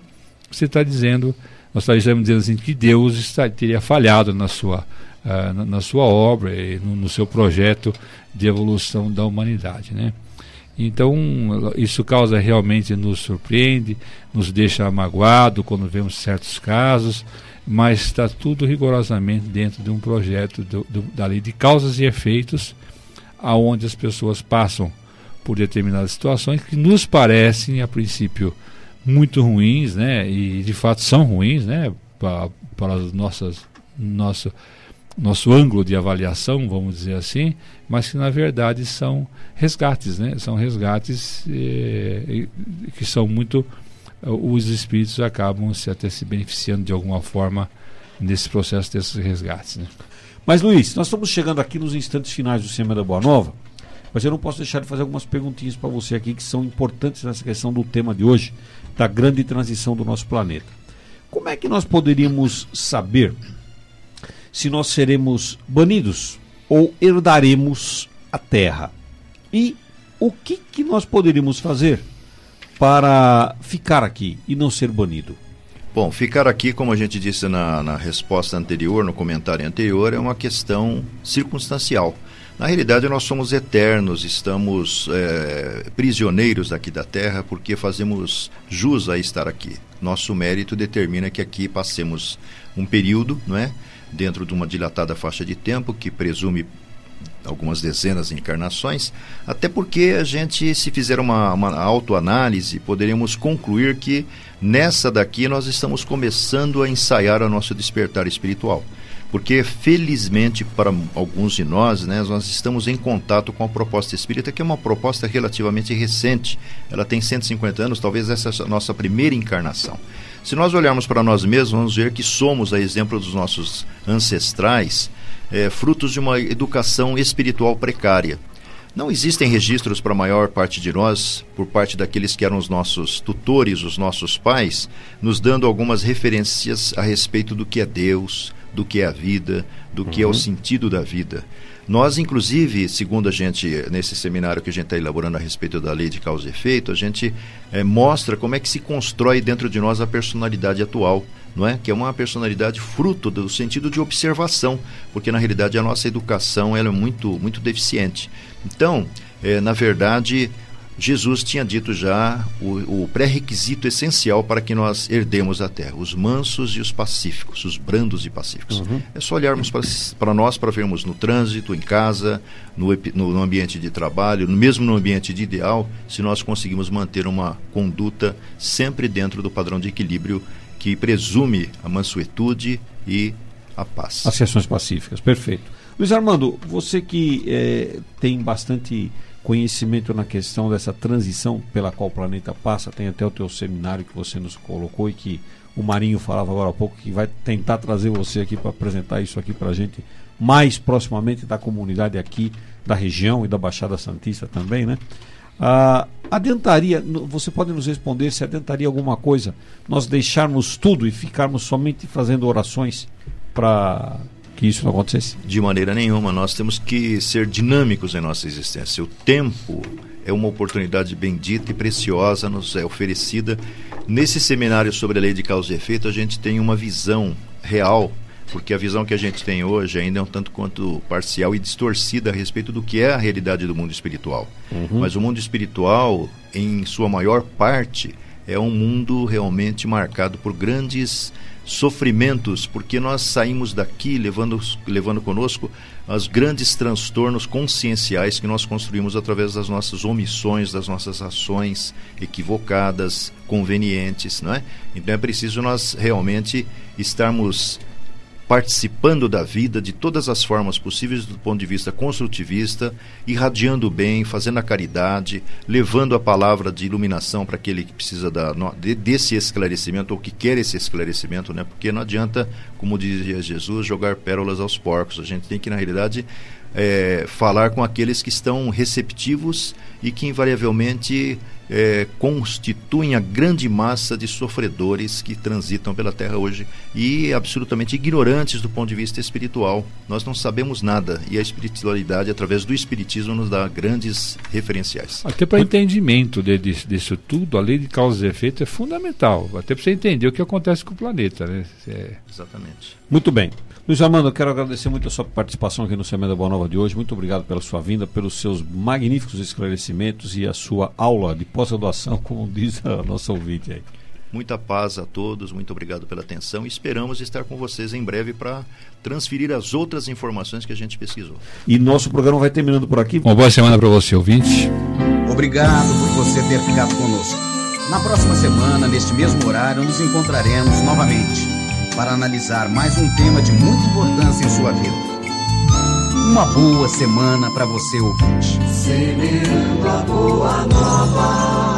você está dizendo, nós estaríamos dizendo assim, que Deus está, teria falhado na sua, uh, na, na, sua obra e no, no, seu projeto de evolução da humanidade. Né? Então, isso causa realmente, nos surpreende, nos deixa magoado quando vemos certos casos, mas está tudo rigorosamente dentro de um projeto do, do, da lei de causas e efeitos, aonde as pessoas passam por determinadas situações que nos parecem, a princípio, muito ruins, né? E de fato são ruins, né? Para, para as nossas, nosso, nosso ângulo de avaliação, vamos dizer assim, mas que na verdade são resgates, né? São resgates eh, que são muito os espíritos acabam se até se beneficiando de alguma forma nesse processo desses resgates. Né? Mas Luiz, nós estamos chegando aqui nos instantes finais do Semana da Boa Nova, mas eu não posso deixar de fazer algumas perguntinhas para você aqui que são importantes nessa questão do tema de hoje, da grande transição do nosso planeta. Como é que nós poderíamos saber se nós seremos banidos ou herdaremos a Terra? E o que, que nós poderíamos fazer para ficar aqui e não ser banido? Bom, ficar aqui, como a gente disse na, na resposta anterior, no comentário anterior, é uma questão circunstancial. Na realidade, nós somos eternos, estamos é, prisioneiros aqui da terra porque fazemos jus a estar aqui. Nosso mérito determina que aqui passemos um período, não é? Dentro de uma dilatada faixa de tempo que presume algumas dezenas de encarnações, até porque a gente, se fizer uma, uma autoanálise, poderíamos concluir que nessa daqui nós estamos começando a ensaiar o nosso despertar espiritual porque felizmente para alguns de nós, né, nós estamos em contato com a proposta espírita, que é uma proposta relativamente recente. Ela tem 150 anos, talvez essa é a nossa primeira encarnação. Se nós olharmos para nós mesmos, vamos ver que somos, a exemplo dos nossos ancestrais, é, frutos de uma educação espiritual precária. Não existem registros para a maior parte de nós, por parte daqueles que eram os nossos tutores, os nossos pais, nos dando algumas referências a respeito do que é Deus, do que é a vida, do que é o uhum. sentido da vida. Nós, inclusive, segundo a gente, nesse seminário que a gente está elaborando a respeito da lei de causa e efeito, a gente é, mostra como é que se constrói dentro de nós a personalidade atual, não é? Que é uma personalidade fruto do sentido de observação, porque na realidade a nossa educação ela é muito, muito deficiente. Então, é, na verdade, Jesus tinha dito já o, o pré-requisito essencial para que nós herdemos a terra: os mansos e os pacíficos, os brandos e pacíficos. Uhum. É só olharmos para nós para vermos no trânsito, em casa, no, no, ambiente de trabalho, mesmo no ambiente de ideal, se nós conseguimos manter uma conduta sempre dentro do padrão de equilíbrio que presume a mansuetude e a paz. As sessões pacíficas, perfeito. Luiz Armando, você que é, tem bastante conhecimento na questão dessa transição pela qual o planeta passa. Tem até o teu seminário que você nos colocou e que o Marinho falava agora há pouco que vai tentar trazer você aqui para apresentar isso aqui para a gente mais proximamente da comunidade aqui da região e da Baixada Santista também, né? Ah, adiantaria, você pode nos responder se adiantaria alguma coisa nós deixarmos tudo e ficarmos somente fazendo orações para que isso não acontecesse? De maneira nenhuma. Nós temos que ser dinâmicos em nossa existência. O tempo é uma oportunidade bendita e preciosa, nos é oferecida. Nesse seminário sobre a lei de causa e efeito, a gente tem uma visão real, porque a visão que a gente tem hoje ainda é um tanto quanto parcial e distorcida a respeito do que é a realidade do mundo espiritual. Uhum. Mas o mundo espiritual, em sua maior parte, é um mundo realmente marcado por grandes sofrimentos, porque nós saímos daqui levando, levando conosco os grandes transtornos conscienciais que nós construímos através das nossas omissões, das nossas ações equivocadas, convenientes, não é? Então é preciso nós realmente estarmos participando da vida de todas as formas possíveis do ponto de vista construtivista, irradiando o bem, fazendo a caridade, levando a palavra de iluminação para aquele que precisa da, desse esclarecimento ou que quer esse esclarecimento, né? Porque não adianta, como dizia Jesus, jogar pérolas aos porcos. A gente tem que, na realidade, é, falar com aqueles que estão receptivos e que invariavelmente é, constituem a grande massa de sofredores que transitam pela Terra hoje e absolutamente ignorantes do ponto de vista espiritual. Nós não sabemos nada e a espiritualidade, através do Espiritismo, nos dá grandes referenciais. Até para entendimento de, de, disso tudo, a lei de causa e efeito é fundamental, até para você entender o que acontece com o planeta. Né? É... Exatamente. Muito bem. Luiz Armando, eu quero agradecer muito a sua participação aqui no Semana da Boa Nova de hoje. Muito obrigado pela sua vinda, pelos seus magníficos esclarecimentos e a sua aula de pós-graduação, como diz a nossa ouvinte aí. Muita paz a todos, muito obrigado pela atenção e esperamos estar com vocês em breve para transferir as outras informações que a gente pesquisou. E nosso programa vai terminando por aqui. Uma boa semana para você, ouvinte. Obrigado por você ter ficado conosco. Na próxima semana, neste mesmo horário, nos encontraremos novamente para analisar mais um tema de muita importância em sua vida. Uma boa semana para você ouvinte. Semeando a boa nova.